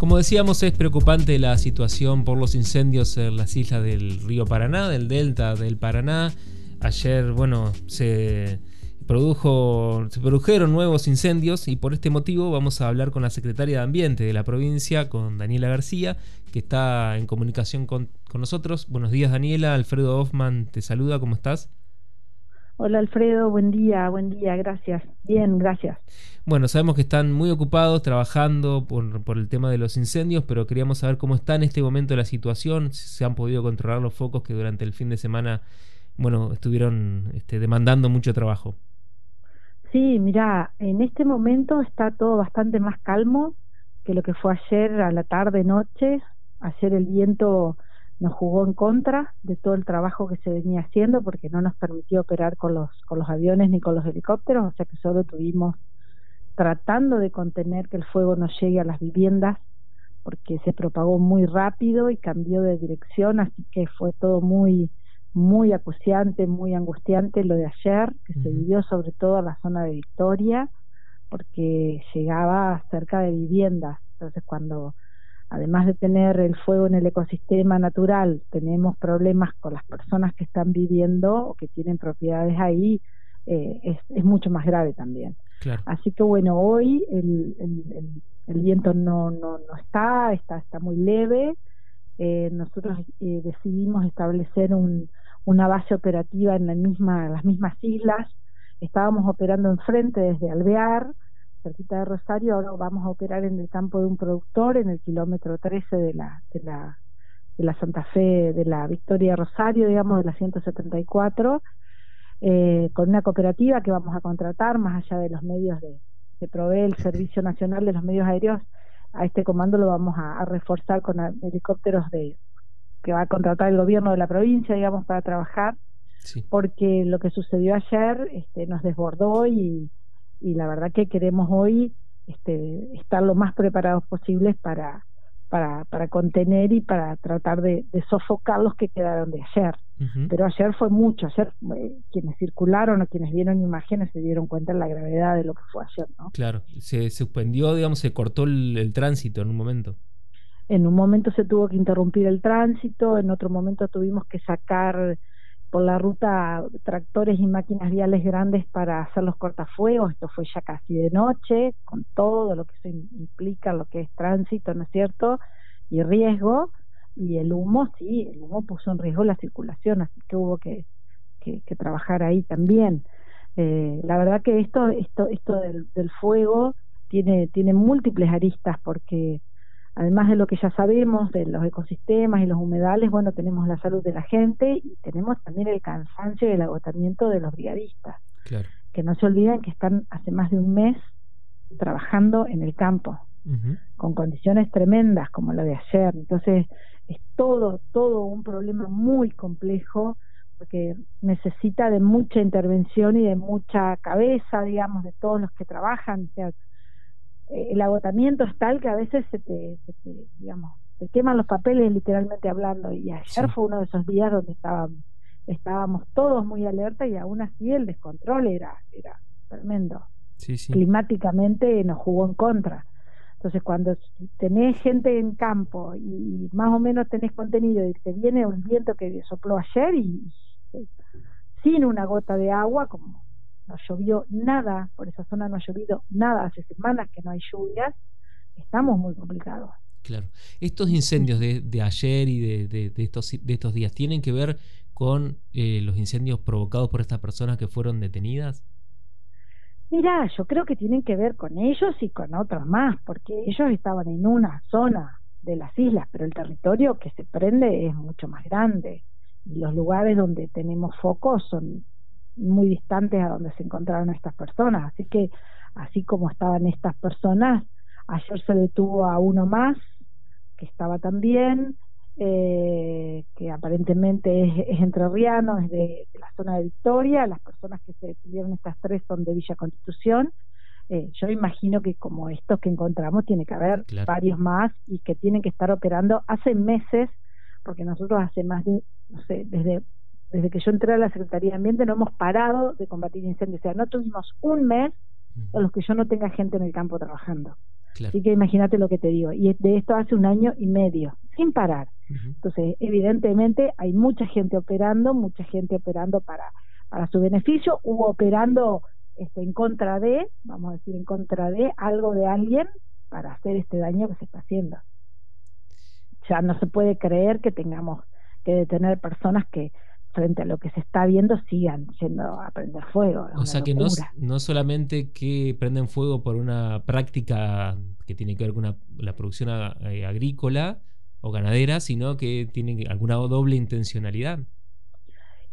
Como decíamos, es preocupante la situación por los incendios en las islas del río Paraná, del delta del Paraná. Ayer, bueno, se produjeron nuevos incendios y por este motivo vamos a hablar con la secretaria de Ambiente de la provincia, con Daniela García, que está en comunicación con, con nosotros. Buenos días, Daniela. Alfredo Hoffman te saluda. ¿Cómo estás? Hola Alfredo, buen día, buen día, gracias. Bien, gracias. Bueno, sabemos que están muy ocupados trabajando por, por, el tema de los incendios, pero queríamos saber cómo está en este momento la situación, si se han podido controlar los focos que durante el fin de semana, bueno, estuvieron este, demandando mucho trabajo. Sí, mira, en este momento está todo bastante más calmo que lo que fue ayer a la tarde, noche. Ayer el viento nos jugó en contra de todo el trabajo que se venía haciendo porque no nos permitió operar con los con los aviones ni con los helicópteros, o sea que solo tuvimos tratando de contener que el fuego no llegue a las viviendas porque se propagó muy rápido y cambió de dirección, así que fue todo muy muy acuciante, muy angustiante lo de ayer, que se vivió sobre todo en la zona de Victoria, porque llegaba cerca de viviendas. Entonces, cuando además de tener el fuego en el ecosistema natural, tenemos problemas con las personas que están viviendo o que tienen propiedades ahí, eh, es, es, mucho más grave también. Así que bueno, hoy el, el, el, viento no, no, no está, está, está muy leve. Eh, nosotros eh, decidimos establecer un, una base operativa en la misma, las mismas islas. Estábamos operando enfrente desde Alvear, cerquita de Rosario, ahora vamos a operar en el campo de un productor en el kilómetro 13 de la, de la, de la Santa Fe, de la Victoria Rosario, digamos, de la 174, eh, con una cooperativa que vamos a contratar, más allá de los medios de, que provee el Servicio Nacional de los Medios Aéreos, a este comando lo vamos a, reforzar con helicópteros de que va a contratar el gobierno de la provincia, digamos, para trabajar, porque lo que sucedió ayer este, nos desbordó y, y la verdad que queremos hoy este, estar lo más preparados posibles para, para, para contener y para tratar de, sofocar los que quedaron de ayer. Pero ayer fue mucho, ayer eh, quienes circularon o quienes vieron imágenes se dieron cuenta de la gravedad de lo que fue ayer, ¿no? Claro, se suspendió, digamos, se cortó el, tránsito en un momento. En un momento se tuvo que interrumpir el tránsito, en otro momento tuvimos que sacar por la ruta tractores y máquinas viales grandes para hacer los cortafuegos, esto fue ya casi de noche, con todo lo que eso implica, lo que es tránsito, ¿no es cierto? Y riesgo, y el humo, sí, el humo puso en riesgo la circulación, así que hubo que, que, trabajar ahí también. Eh, la verdad que esto, esto, esto del, del fuego tiene, tiene múltiples aristas porque además de lo que ya sabemos de los ecosistemas y los humedales, bueno, tenemos la salud de la gente y tenemos también el cansancio y el agotamiento de los brigadistas. Que no se olviden que están hace más de un mes trabajando en el campo, con condiciones tremendas como lo de ayer. Entonces, es todo, todo un problema muy complejo porque necesita de mucha intervención y de mucha cabeza, digamos, de todos los que trabajan. O sea, el agotamiento es tal que a veces se te, digamos, te queman los papeles literalmente hablando. Y ayer fue uno de esos días donde estábamos, estábamos todos muy alerta y aún así el descontrol era, era tremendo. Climáticamente nos jugó en contra. Entonces, cuando tenés gente en campo y, más o menos tenés contenido y te viene un viento que sopló ayer y sin una gota de agua, como no llovió nada, por esa zona no ha llovido nada, hace semanas que no hay lluvias, estamos muy complicados. Claro. Estos incendios de, ayer y de, estos, de estos días, ¿tienen que ver con eh, los incendios provocados por estas personas que fueron detenidas? Mira, yo creo que tienen que ver con ellos y con otros más, porque ellos estaban en una zona de las islas, pero el territorio que se prende es mucho más grande y los lugares donde tenemos focos son muy distantes a donde se encontraron estas personas. Así que, así como estaban estas personas, ayer se detuvo a uno más que estaba también, eh, que aparentemente es, es entrerriano, es de, la zona de Victoria. Las personas que se detuvieron, estas tres, son de Villa Constitución. Eh, yo imagino que como estos que encontramos, tiene que haber varios más y que tienen que estar operando hace meses, porque nosotros hace más de, no sé, desde desde que yo entré a la Secretaría de Ambiente no hemos parado de combatir incendios. O sea, no tuvimos un mes en los que yo no tenga gente en el campo trabajando. Así que imagínate lo que te digo. Y de esto hace un año y medio, sin parar. Entonces, evidentemente hay mucha gente operando, mucha gente operando para, para su beneficio, hubo operando este, en contra de, vamos a decir, en contra de algo de alguien para hacer este daño que se está haciendo. Ya no se puede creer que tengamos que detener personas que frente a lo que se está viendo sigan yendo a prender fuego. O sea que no, no, solamente que prenden fuego por una práctica que tiene que ver con la producción eh, agrícola o ganadera, sino que tiene alguna doble intencionalidad.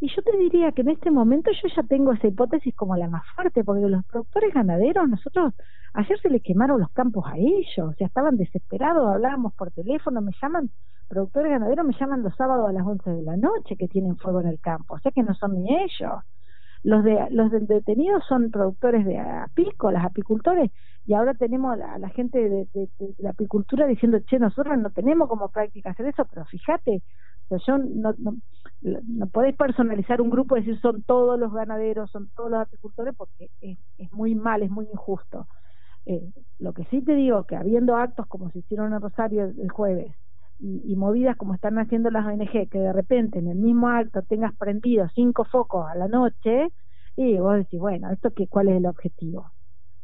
Y yo te diría que en este momento yo ya tengo esa hipótesis como la más fuerte, porque los productores ganaderos, nosotros, ayer se les quemaron los campos a ellos, o sea, estaban desesperados, hablábamos por teléfono, me llaman, productores ganaderos me llaman los sábados a las 11 de la noche que tienen fuego en el campo, o sea que no son ni ellos. Los de los del detenido son productores de apícolas, apicultores, y ahora tenemos a la, gente de, la apicultura diciendo, che, nosotros no tenemos como práctica hacer eso, pero fíjate, o sea, yo no, no, no podés personalizar un grupo y decir son todos los ganaderos, son todos los apicultores, porque es, es muy mal, es muy injusto. Eh, lo que sí te digo, que habiendo actos como se hicieron en Rosario el, jueves, y, movidas como están haciendo las ONG, que de repente en el mismo acto tengas prendido cinco focos a la noche, y vos decís, bueno, ¿esto qué, cuál es el objetivo?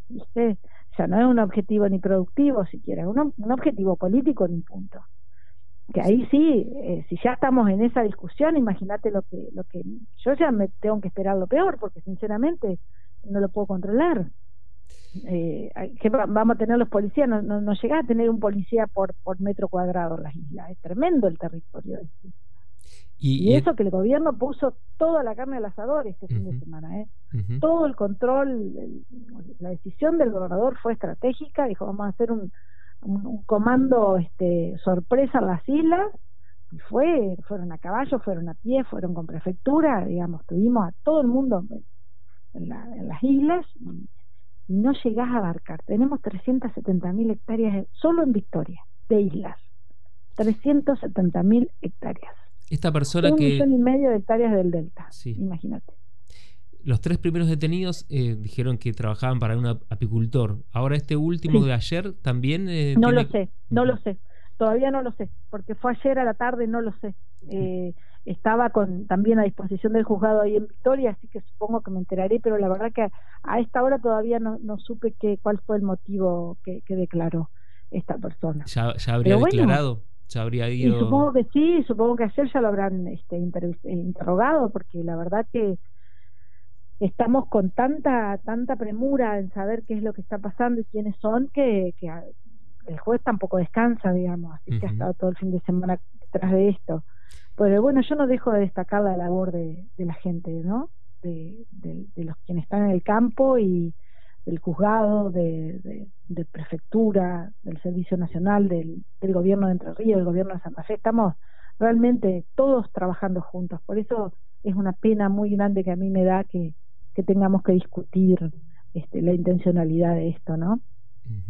¿Viste? O sea, no es un objetivo ni productivo siquiera, es un, objetivo político ni punto que ahí sí, eh, si ya estamos en esa discusión, imagínate lo que, lo que yo ya me tengo que esperar lo peor, porque sinceramente no lo puedo controlar. Eh, que vamos a tener los policías, no, no, no llega a tener un policía por, por metro cuadrado en las islas, es tremendo el territorio. Y, eso que el gobierno puso toda la carne al asador este fin de semana, ¿eh? todo el control, la decisión del gobernador fue estratégica, dijo vamos a hacer un, un, comando este, sorpresa en las islas y fue, fueron a caballo, fueron a pie, fueron con prefectura, digamos, tuvimos a todo el mundo en, las islas y, no llegás a abarcar. Tenemos 370 mil hectáreas solo en Victoria, de islas. 370 mil hectáreas. Esta persona un que... millón y medio de hectáreas del delta, imagínate los tres primeros detenidos eh, dijeron que trabajaban para un apicultor. Ahora este último de ayer también... Eh, no lo sé, no lo sé. Todavía no lo sé, porque fue ayer a la tarde, no lo sé. Eh, estaba con también a disposición del juzgado ahí en Victoria, así que supongo que me enteraré, pero la verdad que a, esta hora todavía no, no supe que, cuál fue el motivo que, declaró esta persona. ¿Ya, habría declarado? ¿Ya habría ido... supongo que sí, supongo que ayer ya lo habrán este, interrogado, porque la verdad que estamos con tanta tanta premura en saber qué es lo que está pasando y quiénes son que, que el juez tampoco descansa, digamos, así que ha estado todo el fin de semana detrás de esto. Pero bueno, yo no dejo de destacar la labor de, de la gente, ¿no? De, de, los quienes están en el campo y del juzgado, de, prefectura, del Servicio Nacional, del, del gobierno de Entre Ríos, del gobierno de Santa Fe. Estamos realmente todos trabajando juntos. Por eso es una pena muy grande que a mí me da que, que tengamos que discutir este, la intencionalidad de esto, ¿no?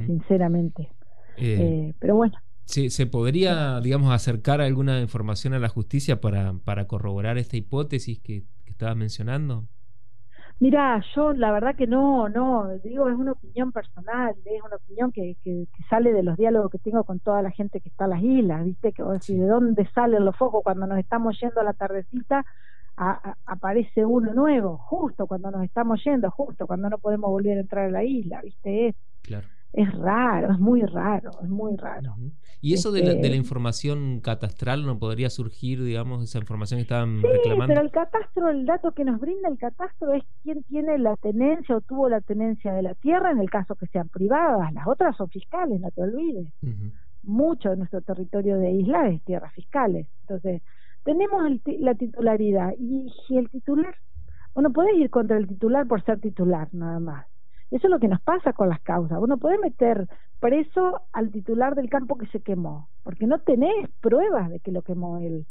Sinceramente. Eh, eh, pero bueno. ¿Se podría, digamos, acercar alguna información a la justicia para, para corroborar esta hipótesis que, que estabas mencionando? Mira, yo la verdad que no, no, digo, es una opinión personal, es una opinión que, que, sale de los diálogos que tengo con toda la gente que está en las islas, ¿viste? Que vos ¿de dónde salen los focos cuando nos estamos yendo a la tardecita? aparece uno nuevo, justo cuando nos estamos yendo, justo cuando no podemos volver a entrar a la isla, ¿viste? Claro. Es raro, es muy raro, es muy raro. ¿Y eso de, la, de, la, este información catastral no podría surgir, digamos, esa información que estaban sí, reclamando? pero el catastro, el dato que nos brinda el catastro es quién tiene la tenencia o tuvo la tenencia de la tierra en el caso que sean privadas, las otras son fiscales, no te olvides. Mucho de nuestro territorio de isla es tierras fiscales. Entonces, tenemos la titularidad y si el titular, uno puede ir contra el titular por ser titular nada más. Eso es lo que nos pasa con las causas. Uno puede meter preso al titular del campo que se quemó, porque no tenés pruebas de que lo quemó él.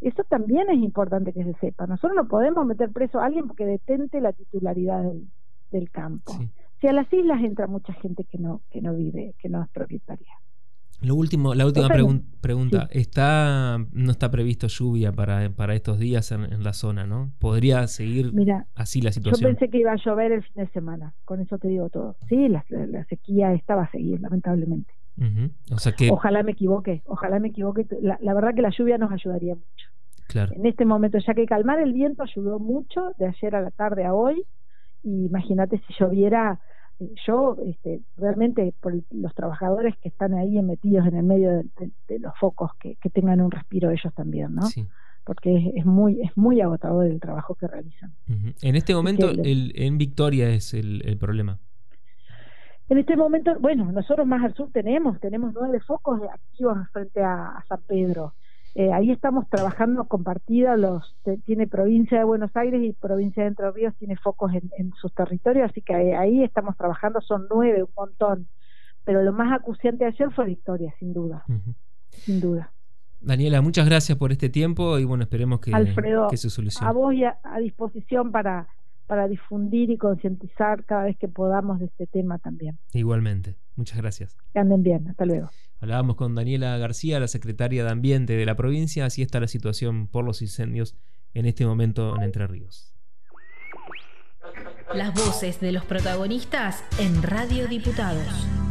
Eso también es importante que se sepa. Nosotros no podemos meter preso a alguien porque detente la titularidad del, campo. Si a las islas entra mucha gente que no que no vive, que no es propietaria. Lo último, la última pregunta. Está, no está previsto lluvia para, para estos días en, la zona, ¿no? ¿Podría seguir así la situación? Yo pensé que iba a llover el fin de semana, con eso te digo todo. Sí, la, sequía estaba a seguir, lamentablemente. o sea que... Ojalá me equivoque, ojalá me equivoque. La, la, verdad que la lluvia nos ayudaría mucho. Claro. En este momento, ya que calmar el viento ayudó mucho de ayer a la tarde a hoy, y imagínate si lloviera yo este, realmente por los trabajadores que están ahí metidos en el medio de, los focos que, tengan un respiro ellos también no porque es, muy es muy agotador el trabajo que realizan. En este momento el, en Victoria es el, problema. En este momento bueno nosotros más al sur tenemos tenemos nueve focos activos frente a San Pedro eh, ahí estamos trabajando compartida, los tiene provincia de Buenos Aires y provincia de Entre Ríos tiene focos en, sus territorios, así que ahí estamos trabajando, son nueve, un montón. Pero lo más acuciante ayer fue Victoria, sin duda, sin duda. Daniela, muchas gracias por este tiempo y bueno, esperemos que, que se solucione. A vos y a, disposición para, para difundir y concientizar cada vez que podamos de este tema también. Igualmente, muchas gracias. Que anden bien, hasta luego. Hablábamos con Daniela García, la secretaria de Ambiente de la provincia. Así está la situación por los incendios en este momento en Entre Ríos. Las voces de los protagonistas en Radio Diputados.